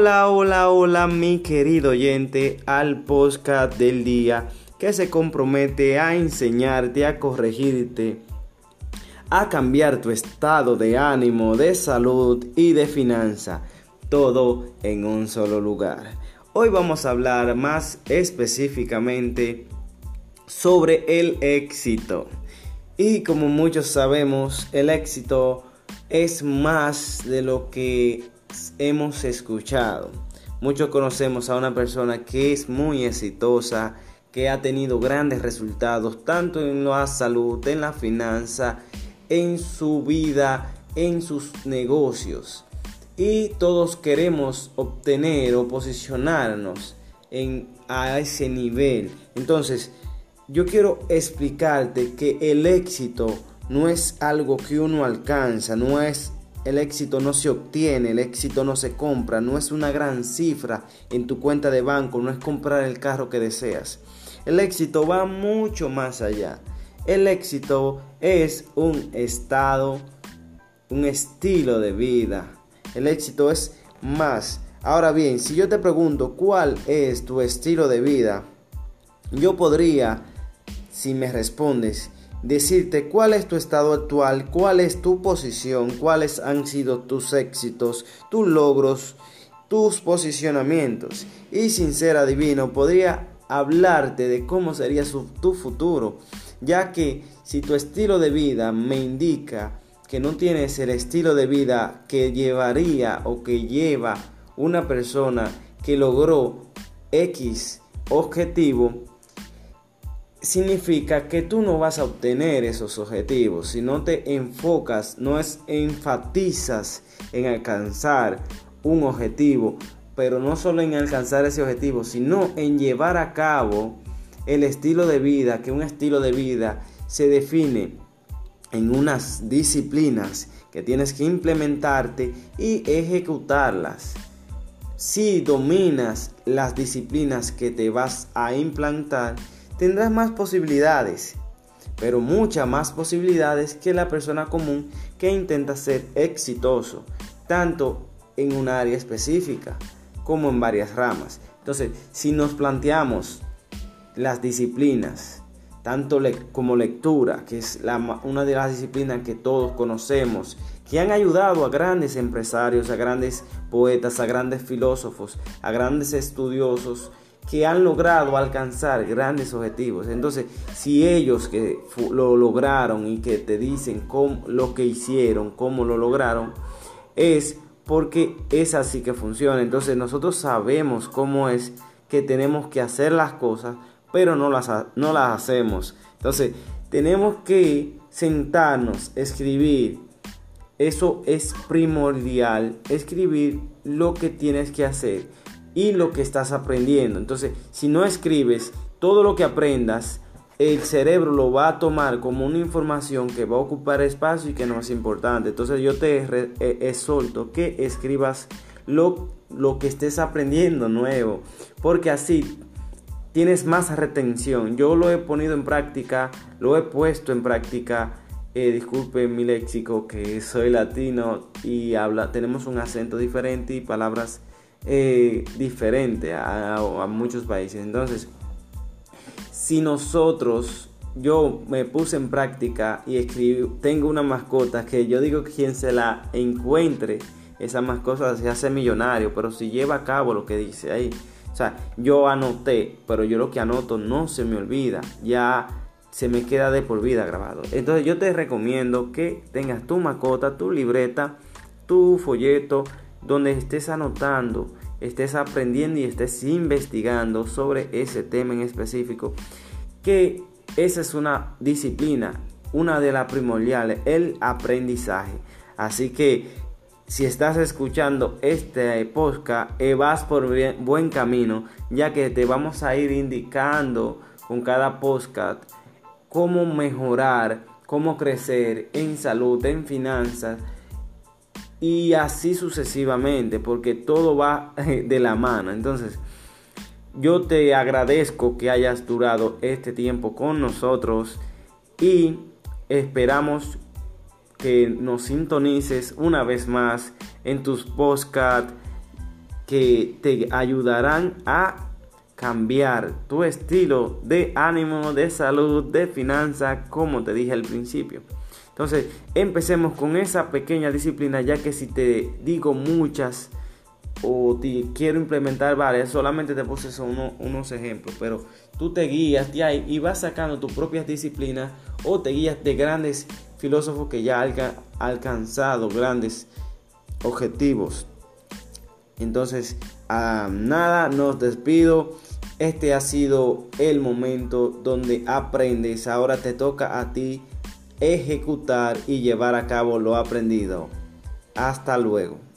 Hola, hola, hola, mi querido oyente, al podcast del día que se compromete a enseñarte, a corregirte, a cambiar tu estado de ánimo, de salud y de finanza, todo en un solo lugar. Hoy vamos a hablar más específicamente sobre el éxito. Y como muchos sabemos, el éxito es más de lo que hemos escuchado. Muchos conocemos a una persona que es muy exitosa, que ha tenido grandes resultados, tanto en la salud, en la finanza, en su vida, en sus negocios. Y todos queremos obtener o posicionarnos en, a ese nivel. Entonces, yo quiero explicarte que el éxito no es algo que uno alcanza, no es el éxito no se obtiene, el éxito no se compra, no es una gran cifra en tu cuenta de banco, no es comprar el carro que deseas. El éxito va mucho más allá. El éxito es un estado, un estilo de vida. El éxito es más. Ahora bien, si yo te pregunto cuál es tu estilo de vida, yo podría, si me respondes, decirte cuál es tu estado actual, cuál es tu posición, cuáles han sido tus éxitos, tus logros, tus posicionamientos. Y sin ser adivino, podría hablarte de cómo sería tu futuro, ya que si tu estilo de vida me indica que no tienes el estilo de vida que llevaría o que lleva una persona que logró X objetivo, significa que tú no vas a obtener esos objetivos si no te enfocas, no es enfatizas en alcanzar un objetivo, pero no solo en alcanzar ese objetivo, sino en llevar a cabo el estilo de vida, que un estilo de vida se define en unas disciplinas que tienes que implementarte y ejecutarlas. Si dominas las disciplinas que te vas a implantar, tendrás más posibilidades, pero muchas más posibilidades que la persona común que intenta ser exitoso, tanto en un área específica como en varias ramas. Entonces, si nos planteamos las disciplinas, tanto como lectura, que es una de las disciplinas que todos conocemos, que han ayudado a grandes empresarios, a grandes poetas, a grandes filósofos, a grandes estudiosos, que han logrado alcanzar grandes objetivos. Entonces, si ellos que lo lograron y que te dicen cómo, lo que hicieron, cómo lo lograron, es porque es así que funciona. Entonces, nosotros sabemos cómo es que tenemos que hacer las cosas, pero no las, no las hacemos. Entonces, tenemos que sentarnos, escribir. Eso es primordial, escribir lo que tienes que hacer y lo que estás aprendiendo. Entonces, si no escribes todo lo que aprendas, el cerebro lo va a tomar como una información que va a ocupar espacio y que no es importante. Entonces yo te eh, exhorto que escribas lo, lo que estés aprendiendo nuevo, porque así tienes más retención. Yo lo he ponido en práctica, lo he puesto en práctica. Eh, disculpe mi léxico que soy latino y habla, tenemos un acento diferente y palabras eh, diferente a, muchos países. Entonces, si nosotros, yo me puse en práctica y escribí, tengo una mascota que yo digo que quien se la encuentre, esa mascota se hace millonario, pero si lleva a cabo lo que dice ahí. O sea, yo anoté, pero yo lo que anoto no se me olvida, ya se me queda de por vida grabado. Entonces yo te recomiendo que tengas tu mascota, tu libreta, tu folleto, donde estés anotando, estés aprendiendo y estés investigando sobre ese tema en específico, que esa es una disciplina, una de las primordiales, el aprendizaje. Así que si estás escuchando este podcast, eh, vas por buen camino, ya que te vamos a ir indicando con cada podcast cómo mejorar, cómo crecer en salud, en finanzas y así sucesivamente, porque todo va de la mano. Entonces, yo te agradezco que hayas durado este tiempo con nosotros y esperamos que nos sintonices una vez más en tus podcasts que te ayudarán a cambiar tu estilo de ánimo, de salud, de finanza, como te dije al principio. Entonces, empecemos con esa pequeña disciplina, ya que si te digo muchas o te quiero implementar varias, solamente te puse unos ejemplos, pero tú te guías de ahí y vas sacando tus propias disciplinas o te guías de grandes filósofos que ya han alcanzado grandes objetivos. Entonces, a nada, nos despido. Este ha sido el momento donde aprendes. Ahora te toca a ti ejecutar y llevar a cabo lo aprendido. Hasta luego.